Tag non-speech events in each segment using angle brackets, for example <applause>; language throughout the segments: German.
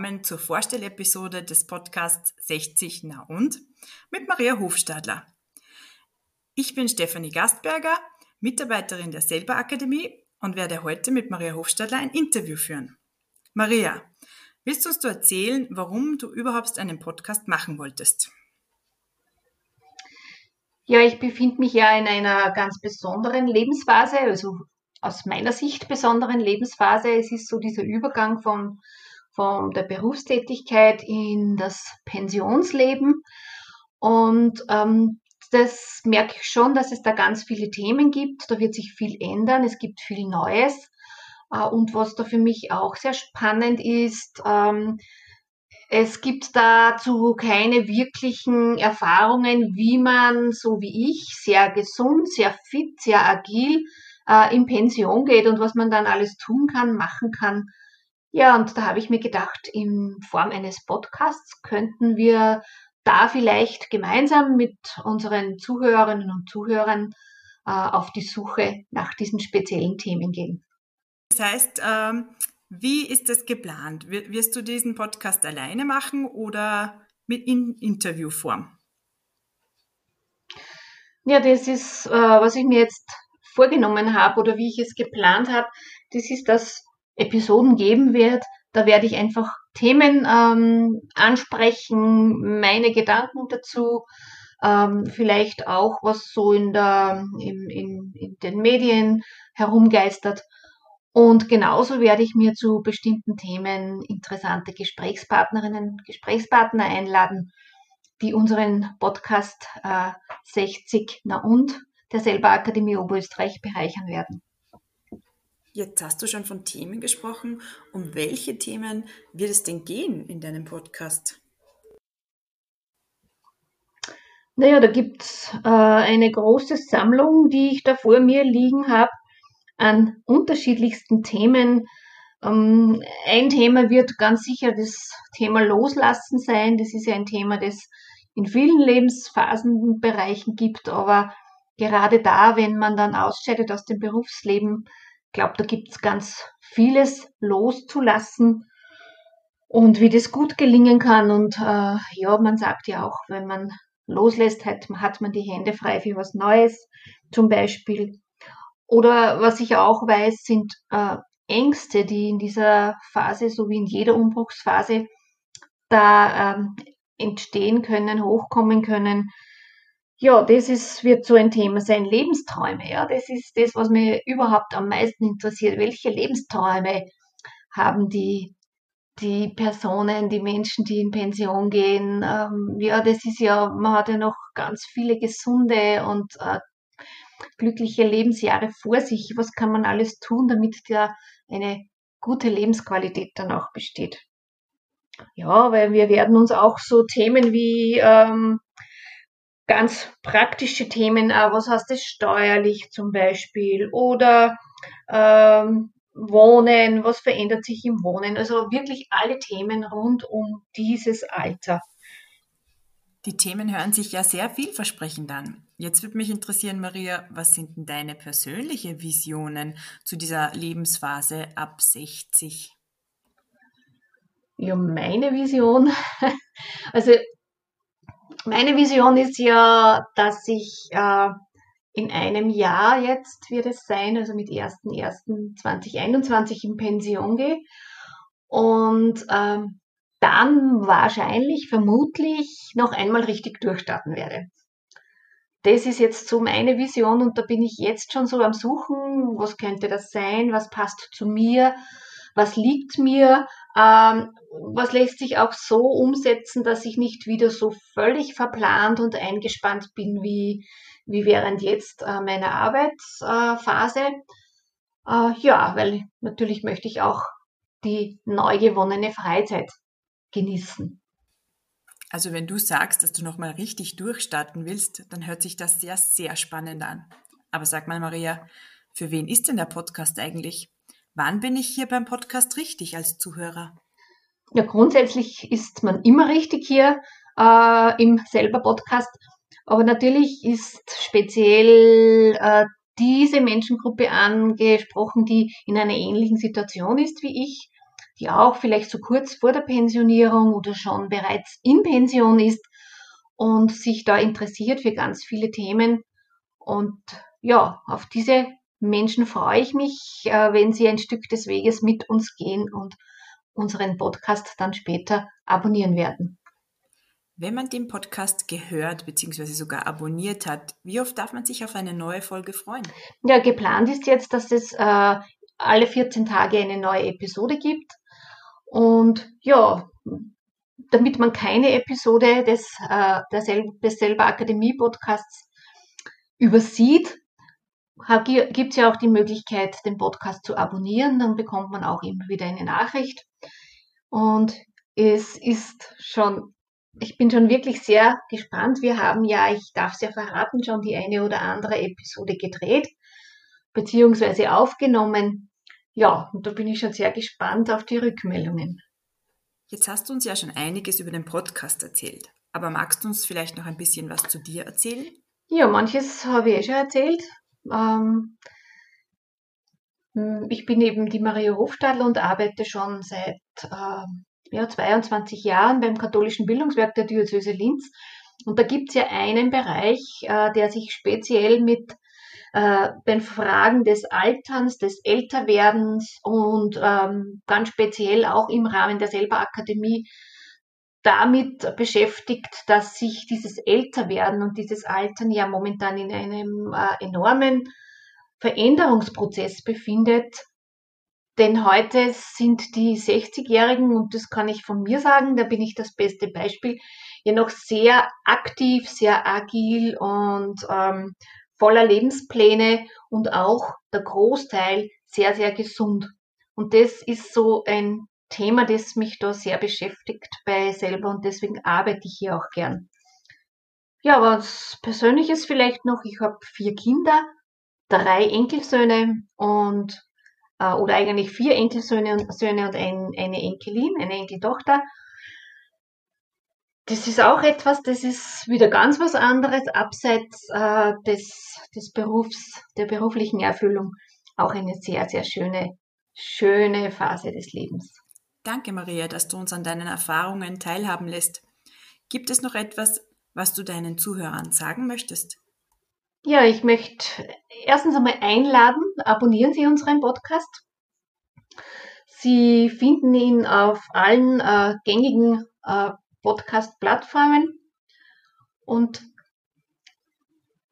willkommen zur Vorstellepisode des Podcasts 60 Na und mit Maria Hofstadler. Ich bin Stefanie Gastberger, Mitarbeiterin der Selber Akademie und werde heute mit Maria Hofstadler ein Interview führen. Maria, willst du uns erzählen, warum du überhaupt einen Podcast machen wolltest? Ja, ich befinde mich ja in einer ganz besonderen Lebensphase, also aus meiner Sicht besonderen Lebensphase. Es ist so dieser Übergang von, von der Berufstätigkeit in das Pensionsleben. Und ähm, das merke ich schon, dass es da ganz viele Themen gibt. Da wird sich viel ändern. Es gibt viel Neues. Äh, und was da für mich auch sehr spannend ist, ähm, es gibt dazu keine wirklichen Erfahrungen, wie man, so wie ich, sehr gesund, sehr fit, sehr agil äh, in Pension geht und was man dann alles tun kann, machen kann. Ja, und da habe ich mir gedacht, in Form eines Podcasts könnten wir da vielleicht gemeinsam mit unseren Zuhörerinnen und Zuhörern äh, auf die Suche nach diesen speziellen Themen gehen. Das heißt, ähm, wie ist das geplant? Wirst du diesen Podcast alleine machen oder mit in Interviewform? Ja, das ist, äh, was ich mir jetzt vorgenommen habe oder wie ich es geplant habe, das ist, dass Episoden geben wird. Da werde ich einfach Themen ähm, ansprechen, meine Gedanken dazu, ähm, vielleicht auch, was so in, der, in, in, in den Medien herumgeistert. Und genauso werde ich mir zu bestimmten Themen interessante Gesprächspartnerinnen, Gesprächspartner einladen, die unseren Podcast äh, 60 Na und der Selber Akademie Oberösterreich bereichern werden. Jetzt hast du schon von Themen gesprochen. Um welche Themen wird es denn gehen in deinem Podcast? Naja, da gibt es äh, eine große Sammlung, die ich da vor mir liegen habe, an unterschiedlichsten Themen. Ähm, ein Thema wird ganz sicher das Thema Loslassen sein. Das ist ja ein Thema, das in vielen Lebensphasenbereichen gibt, aber gerade da, wenn man dann ausscheidet aus dem Berufsleben, glaube, da gibt es ganz vieles loszulassen und wie das gut gelingen kann. Und äh, ja, man sagt ja auch, wenn man loslässt, hat, hat man die Hände frei für was Neues zum Beispiel. Oder was ich auch weiß, sind äh, Ängste, die in dieser Phase, so wie in jeder Umbruchsphase, da ähm, entstehen können, hochkommen können, ja, das ist, wird so ein Thema sein. Lebensträume, ja, das ist das, was mich überhaupt am meisten interessiert. Welche Lebensträume haben die, die Personen, die Menschen, die in Pension gehen? Ähm, ja, das ist ja, man hat ja noch ganz viele gesunde und äh, glückliche Lebensjahre vor sich. Was kann man alles tun, damit da eine gute Lebensqualität dann auch besteht? Ja, weil wir werden uns auch so Themen wie ähm, ganz praktische Themen, äh, was heißt das steuerlich zum Beispiel oder ähm, Wohnen, was verändert sich im Wohnen, also wirklich alle Themen rund um dieses Alter. Die Themen hören sich ja sehr vielversprechend an. Jetzt würde mich interessieren, Maria, was sind denn deine persönlichen Visionen zu dieser Lebensphase ab 60? Ja, meine Vision, <laughs> also meine Vision ist ja, dass ich äh, in einem Jahr jetzt wird es sein, also mit 1.1.2021 in Pension gehe und ähm, dann wahrscheinlich, vermutlich noch einmal richtig durchstarten werde. Das ist jetzt so meine Vision und da bin ich jetzt schon so am Suchen, was könnte das sein, was passt zu mir, was liegt mir, ähm, was lässt sich auch so umsetzen, dass ich nicht wieder so völlig verplant und eingespannt bin wie, wie während jetzt äh, meiner Arbeitsphase. Äh, ja, weil natürlich möchte ich auch die neu gewonnene Freizeit genießen. Also wenn du sagst, dass du nochmal richtig durchstarten willst, dann hört sich das sehr, sehr spannend an. Aber sag mal, Maria, für wen ist denn der Podcast eigentlich? Wann bin ich hier beim Podcast richtig als Zuhörer? Ja, grundsätzlich ist man immer richtig hier äh, im selber Podcast. Aber natürlich ist speziell äh, diese Menschengruppe angesprochen, die in einer ähnlichen Situation ist wie ich, die auch vielleicht so kurz vor der Pensionierung oder schon bereits in Pension ist und sich da interessiert für ganz viele Themen. Und ja, auf diese Menschen freue ich mich, äh, wenn sie ein Stück des Weges mit uns gehen und unseren Podcast dann später abonnieren werden. Wenn man den Podcast gehört bzw. sogar abonniert hat, wie oft darf man sich auf eine neue Folge freuen? Ja, geplant ist jetzt, dass es äh, alle 14 Tage eine neue Episode gibt. Und ja, damit man keine Episode des, äh, des Selber Akademie Podcasts übersieht, gibt es ja auch die Möglichkeit, den Podcast zu abonnieren. Dann bekommt man auch immer wieder eine Nachricht. Und es ist schon, ich bin schon wirklich sehr gespannt. Wir haben ja, ich darf es ja verraten, schon die eine oder andere Episode gedreht, beziehungsweise aufgenommen. Ja, und da bin ich schon sehr gespannt auf die Rückmeldungen. Jetzt hast du uns ja schon einiges über den Podcast erzählt. Aber magst du uns vielleicht noch ein bisschen was zu dir erzählen? Ja, manches habe ich eh schon erzählt. Ähm, ich bin eben die Maria Hofstadler und arbeite schon seit äh, ja, 22 Jahren beim katholischen Bildungswerk der Diözese Linz. Und da gibt es ja einen Bereich, äh, der sich speziell mit äh, den Fragen des Alterns, des Älterwerdens und ähm, ganz speziell auch im Rahmen der Selberakademie damit beschäftigt, dass sich dieses Älterwerden und dieses Altern ja momentan in einem äh, enormen Veränderungsprozess befindet. Denn heute sind die 60-Jährigen, und das kann ich von mir sagen, da bin ich das beste Beispiel, ja noch sehr aktiv, sehr agil und ähm, voller Lebenspläne und auch der Großteil sehr, sehr gesund. Und das ist so ein Thema, das mich da sehr beschäftigt bei selber und deswegen arbeite ich hier auch gern. Ja, was Persönliches vielleicht noch. Ich habe vier Kinder, drei Enkelsöhne und äh, oder eigentlich vier Enkelsöhne und, Söhne und ein, eine Enkelin, eine Enkeltochter. Das ist auch etwas, das ist wieder ganz was anderes, abseits äh, des, des Berufs, der beruflichen Erfüllung. Auch eine sehr, sehr schöne, schöne Phase des Lebens. Danke, Maria, dass du uns an deinen Erfahrungen teilhaben lässt. Gibt es noch etwas, was du deinen Zuhörern sagen möchtest? Ja, ich möchte erstens einmal einladen, abonnieren Sie unseren Podcast. Sie finden ihn auf allen äh, gängigen äh, Podcast-Plattformen. Und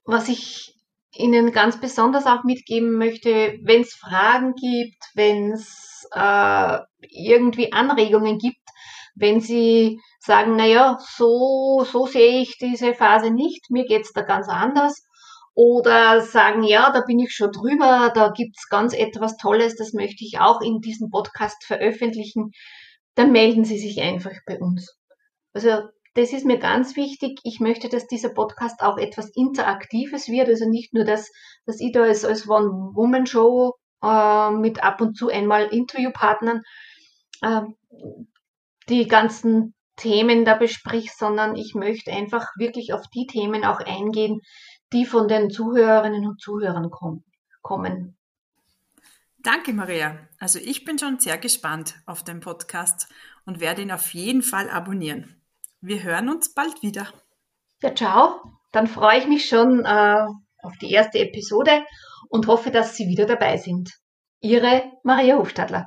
was ich Ihnen ganz besonders auch mitgeben möchte, wenn es Fragen gibt, wenn es äh, irgendwie Anregungen gibt, wenn Sie sagen, naja, so, so sehe ich diese Phase nicht, mir geht's da ganz anders. Oder sagen, ja, da bin ich schon drüber, da gibt's ganz etwas Tolles, das möchte ich auch in diesem Podcast veröffentlichen, dann melden Sie sich einfach bei uns. Also das ist mir ganz wichtig. Ich möchte, dass dieser Podcast auch etwas Interaktives wird. Also nicht nur, dass, dass ich da als One-Woman-Show äh, mit ab und zu einmal Interviewpartnern äh, die ganzen Themen da besprich, sondern ich möchte einfach wirklich auf die Themen auch eingehen, die von den Zuhörerinnen und Zuhörern kommen. kommen. Danke, Maria. Also ich bin schon sehr gespannt auf den Podcast und werde ihn auf jeden Fall abonnieren. Wir hören uns bald wieder. Ja, ciao. Dann freue ich mich schon äh, auf die erste Episode und hoffe, dass Sie wieder dabei sind. Ihre Maria Hofstadler.